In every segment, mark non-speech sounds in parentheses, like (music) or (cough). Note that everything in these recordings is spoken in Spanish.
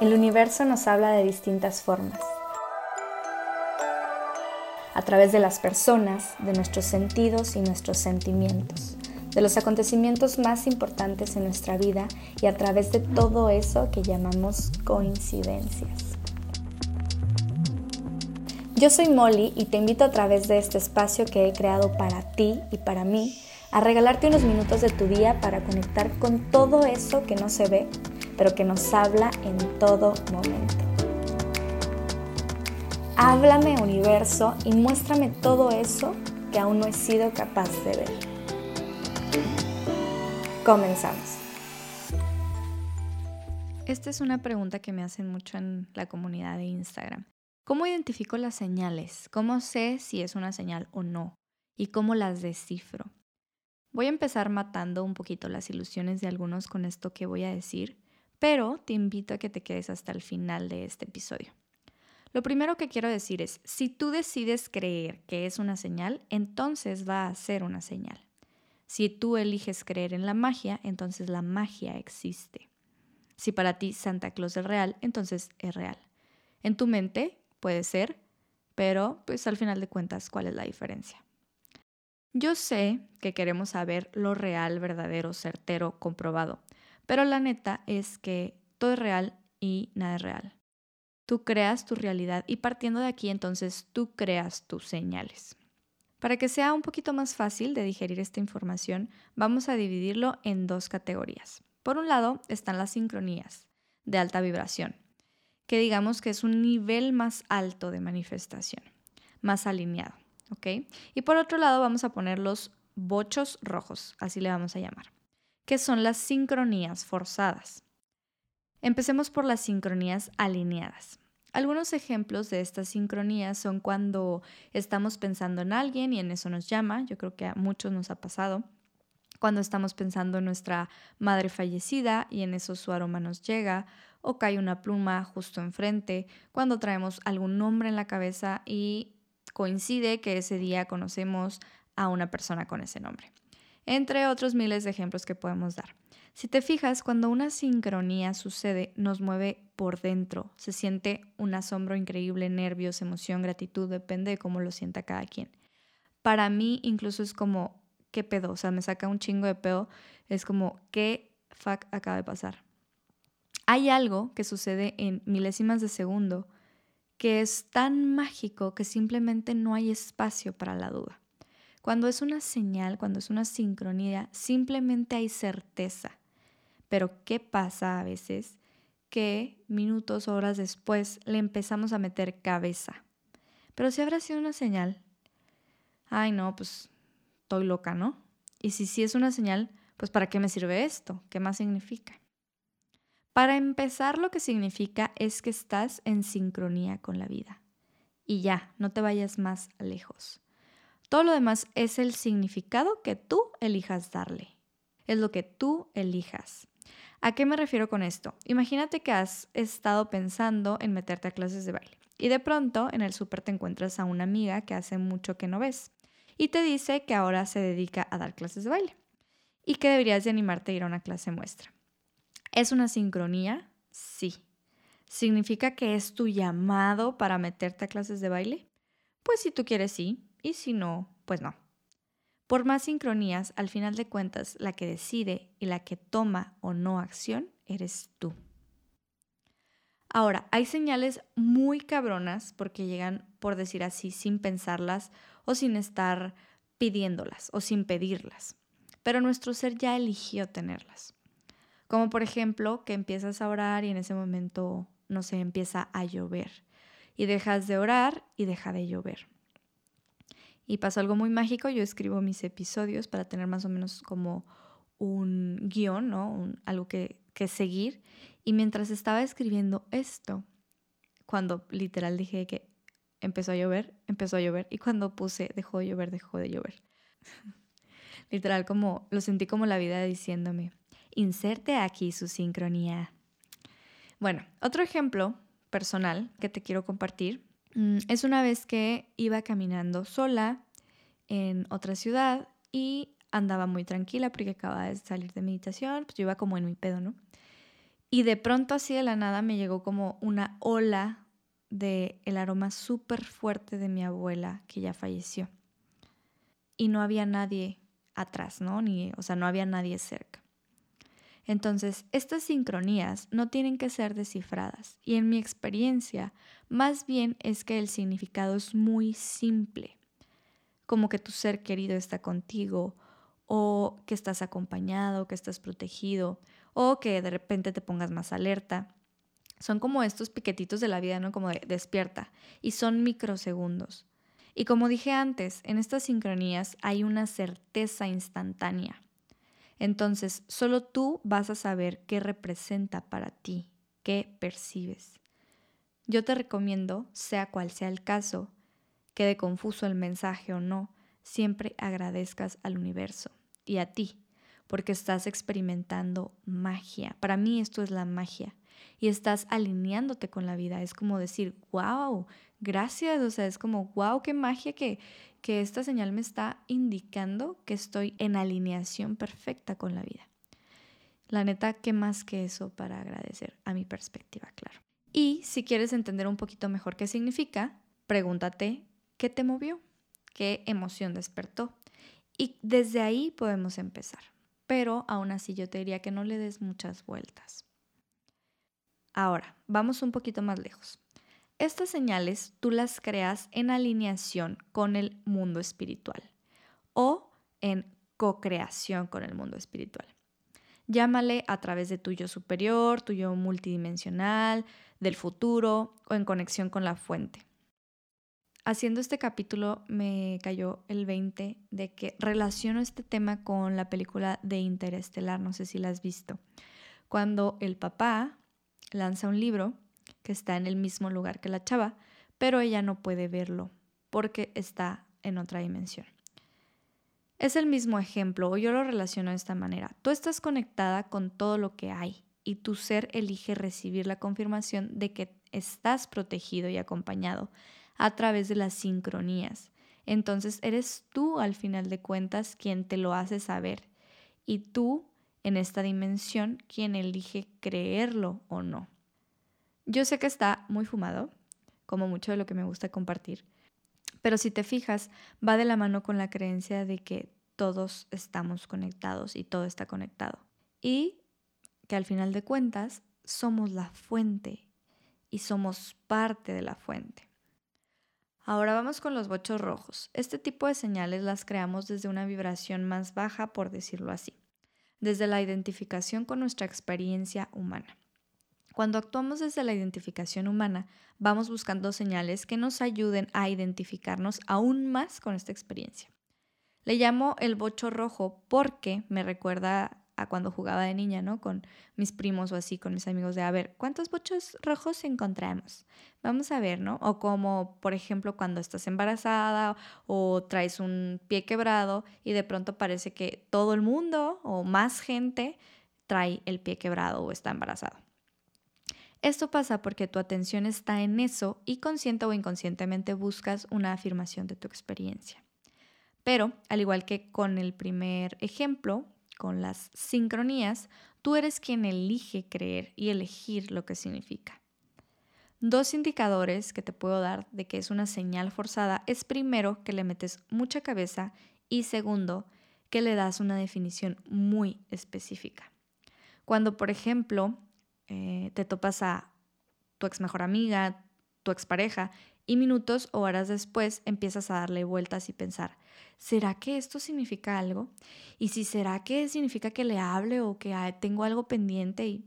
El universo nos habla de distintas formas. A través de las personas, de nuestros sentidos y nuestros sentimientos, de los acontecimientos más importantes en nuestra vida y a través de todo eso que llamamos coincidencias. Yo soy Molly y te invito a través de este espacio que he creado para ti y para mí a regalarte unos minutos de tu día para conectar con todo eso que no se ve pero que nos habla en todo momento. Háblame universo y muéstrame todo eso que aún no he sido capaz de ver. Comenzamos. Esta es una pregunta que me hacen mucho en la comunidad de Instagram. ¿Cómo identifico las señales? ¿Cómo sé si es una señal o no? ¿Y cómo las descifro? Voy a empezar matando un poquito las ilusiones de algunos con esto que voy a decir pero te invito a que te quedes hasta el final de este episodio. Lo primero que quiero decir es, si tú decides creer que es una señal, entonces va a ser una señal. Si tú eliges creer en la magia, entonces la magia existe. Si para ti Santa Claus es real, entonces es real. En tu mente puede ser, pero pues al final de cuentas, ¿cuál es la diferencia? Yo sé que queremos saber lo real, verdadero, certero, comprobado, pero la neta es que todo es real y nada es real. Tú creas tu realidad y partiendo de aquí entonces tú creas tus señales. Para que sea un poquito más fácil de digerir esta información, vamos a dividirlo en dos categorías. Por un lado están las sincronías de alta vibración, que digamos que es un nivel más alto de manifestación, más alineado. Y por otro lado vamos a poner los bochos rojos, así le vamos a llamar que son las sincronías forzadas. Empecemos por las sincronías alineadas. Algunos ejemplos de estas sincronías son cuando estamos pensando en alguien y en eso nos llama, yo creo que a muchos nos ha pasado, cuando estamos pensando en nuestra madre fallecida y en eso su aroma nos llega, o cae una pluma justo enfrente, cuando traemos algún nombre en la cabeza y coincide que ese día conocemos a una persona con ese nombre entre otros miles de ejemplos que podemos dar. Si te fijas, cuando una sincronía sucede, nos mueve por dentro, se siente un asombro increíble, nervios, emoción, gratitud, depende de cómo lo sienta cada quien. Para mí incluso es como, ¿qué pedo? O sea, me saca un chingo de pedo, es como, ¿qué fuck acaba de pasar? Hay algo que sucede en milésimas de segundo que es tan mágico que simplemente no hay espacio para la duda. Cuando es una señal, cuando es una sincronía, simplemente hay certeza. Pero ¿qué pasa a veces? Que minutos horas después le empezamos a meter cabeza. Pero si habrá sido una señal, ay no, pues estoy loca, ¿no? Y si sí es una señal, pues ¿para qué me sirve esto? ¿Qué más significa? Para empezar, lo que significa es que estás en sincronía con la vida. Y ya, no te vayas más lejos. Todo lo demás es el significado que tú elijas darle. Es lo que tú elijas. ¿A qué me refiero con esto? Imagínate que has estado pensando en meterte a clases de baile y de pronto en el súper te encuentras a una amiga que hace mucho que no ves y te dice que ahora se dedica a dar clases de baile y que deberías de animarte a ir a una clase muestra. ¿Es una sincronía? Sí. ¿Significa que es tu llamado para meterte a clases de baile? Pues si tú quieres sí, y si no, pues no. Por más sincronías, al final de cuentas, la que decide y la que toma o no acción eres tú. Ahora, hay señales muy cabronas porque llegan, por decir así, sin pensarlas o sin estar pidiéndolas o sin pedirlas. Pero nuestro ser ya eligió tenerlas. Como por ejemplo que empiezas a orar y en ese momento, no sé, empieza a llover. Y dejas de orar y deja de llover. Y pasó algo muy mágico, yo escribo mis episodios para tener más o menos como un guion, ¿no? algo que, que seguir. Y mientras estaba escribiendo esto, cuando literal dije que empezó a llover, empezó a llover. Y cuando puse dejó de llover, dejó de llover. (laughs) literal, como lo sentí como la vida diciéndome, inserte aquí su sincronía. Bueno, otro ejemplo personal que te quiero compartir es una vez que iba caminando sola en otra ciudad y andaba muy tranquila porque acababa de salir de meditación, pues yo iba como en mi pedo, ¿no? Y de pronto así de la nada me llegó como una ola de el aroma súper fuerte de mi abuela que ya falleció. Y no había nadie atrás, ¿no? Ni, o sea, no había nadie cerca. Entonces, estas sincronías no tienen que ser descifradas y en mi experiencia, más bien es que el significado es muy simple, como que tu ser querido está contigo o que estás acompañado, que estás protegido o que de repente te pongas más alerta. Son como estos piquetitos de la vida, ¿no? Como de despierta y son microsegundos. Y como dije antes, en estas sincronías hay una certeza instantánea. Entonces, solo tú vas a saber qué representa para ti, qué percibes. Yo te recomiendo, sea cual sea el caso, quede confuso el mensaje o no, siempre agradezcas al universo y a ti, porque estás experimentando magia. Para mí esto es la magia y estás alineándote con la vida. Es como decir, wow, gracias. O sea, es como, wow, qué magia que, que esta señal me está indicando que estoy en alineación perfecta con la vida. La neta, ¿qué más que eso para agradecer? A mi perspectiva, claro. Y si quieres entender un poquito mejor qué significa, pregúntate qué te movió, qué emoción despertó. Y desde ahí podemos empezar. Pero aún así yo te diría que no le des muchas vueltas. Ahora, vamos un poquito más lejos. Estas señales tú las creas en alineación con el mundo espiritual o en co-creación con el mundo espiritual. Llámale a través de tu yo superior, tu yo multidimensional, del futuro o en conexión con la fuente. Haciendo este capítulo me cayó el 20 de que relaciono este tema con la película de Interestelar, no sé si la has visto, cuando el papá lanza un libro que está en el mismo lugar que la chava, pero ella no puede verlo porque está en otra dimensión. Es el mismo ejemplo, o yo lo relaciono de esta manera. Tú estás conectada con todo lo que hay y tu ser elige recibir la confirmación de que estás protegido y acompañado a través de las sincronías. Entonces eres tú al final de cuentas quien te lo hace saber y tú en esta dimensión quien elige creerlo o no. Yo sé que está muy fumado, como mucho de lo que me gusta compartir, pero si te fijas, va de la mano con la creencia de que todos estamos conectados y todo está conectado. Y que al final de cuentas somos la fuente y somos parte de la fuente. Ahora vamos con los bochos rojos. Este tipo de señales las creamos desde una vibración más baja, por decirlo así desde la identificación con nuestra experiencia humana. Cuando actuamos desde la identificación humana, vamos buscando señales que nos ayuden a identificarnos aún más con esta experiencia. Le llamo el bocho rojo porque me recuerda a cuando jugaba de niña, ¿no? Con mis primos o así, con mis amigos, de a ver, ¿cuántos bochos rojos encontramos? Vamos a ver, ¿no? O como, por ejemplo, cuando estás embarazada o traes un pie quebrado y de pronto parece que todo el mundo o más gente trae el pie quebrado o está embarazado. Esto pasa porque tu atención está en eso y consciente o inconscientemente buscas una afirmación de tu experiencia. Pero, al igual que con el primer ejemplo, con las sincronías, tú eres quien elige creer y elegir lo que significa. Dos indicadores que te puedo dar de que es una señal forzada es primero que le metes mucha cabeza y segundo que le das una definición muy específica. Cuando, por ejemplo, eh, te topas a tu ex mejor amiga, tu expareja y minutos o horas después empiezas a darle vueltas y pensar, ¿será que esto significa algo? Y si será que significa que le hable o que tengo algo pendiente y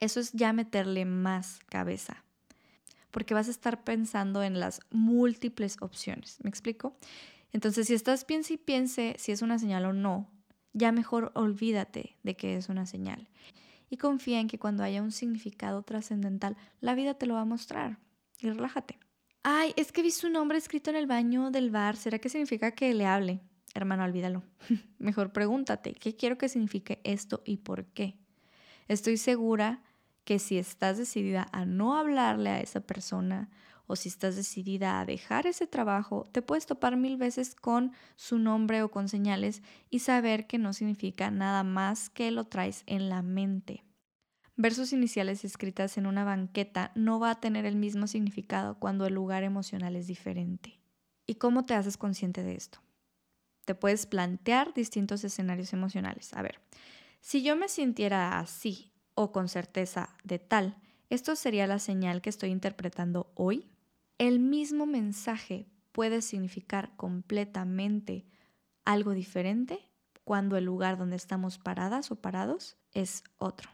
eso es ya meterle más cabeza. Porque vas a estar pensando en las múltiples opciones. ¿Me explico? Entonces, si estás piense y piense si es una señal o no, ya mejor olvídate de que es una señal. Y confía en que cuando haya un significado trascendental, la vida te lo va a mostrar. Y relájate. Ay, es que vi su nombre escrito en el baño del bar. ¿Será que significa que le hable? Hermano, olvídalo. (laughs) Mejor pregúntate, ¿qué quiero que signifique esto y por qué? Estoy segura que si estás decidida a no hablarle a esa persona o si estás decidida a dejar ese trabajo, te puedes topar mil veces con su nombre o con señales y saber que no significa nada más que lo traes en la mente. Ver sus iniciales escritas en una banqueta no va a tener el mismo significado cuando el lugar emocional es diferente. ¿Y cómo te haces consciente de esto? Te puedes plantear distintos escenarios emocionales. A ver, si yo me sintiera así o con certeza de tal, esto sería la señal que estoy interpretando hoy. El mismo mensaje puede significar completamente algo diferente cuando el lugar donde estamos paradas o parados es otro.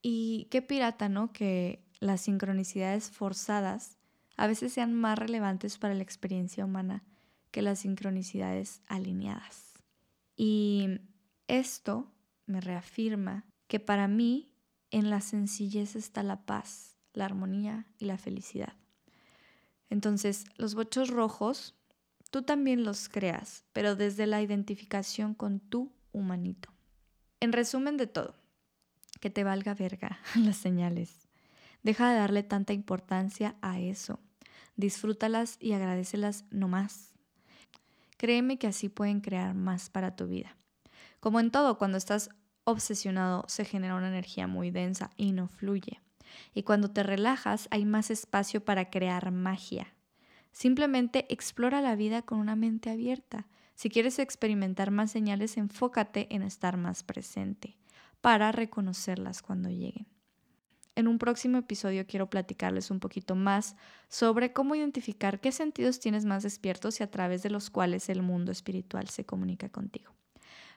Y qué pirata, ¿no? Que las sincronicidades forzadas a veces sean más relevantes para la experiencia humana que las sincronicidades alineadas. Y esto me reafirma que para mí en la sencillez está la paz, la armonía y la felicidad. Entonces, los bochos rojos, tú también los creas, pero desde la identificación con tu humanito. En resumen de todo, que te valga verga (laughs) las señales. Deja de darle tanta importancia a eso. Disfrútalas y agradecelas no más. Créeme que así pueden crear más para tu vida. Como en todo, cuando estás obsesionado se genera una energía muy densa y no fluye. Y cuando te relajas hay más espacio para crear magia. Simplemente explora la vida con una mente abierta. Si quieres experimentar más señales, enfócate en estar más presente para reconocerlas cuando lleguen. En un próximo episodio quiero platicarles un poquito más sobre cómo identificar qué sentidos tienes más despiertos y a través de los cuales el mundo espiritual se comunica contigo.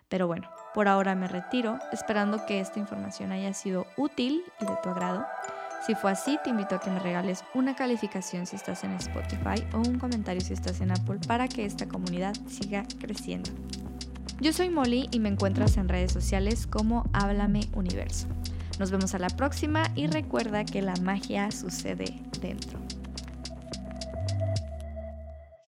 Pero bueno, por ahora me retiro, esperando que esta información haya sido útil y de tu agrado. Si fue así, te invito a que me regales una calificación si estás en Spotify o un comentario si estás en Apple para que esta comunidad siga creciendo. Yo soy Molly y me encuentras en redes sociales como Háblame Universo. Nos vemos a la próxima y recuerda que la magia sucede dentro.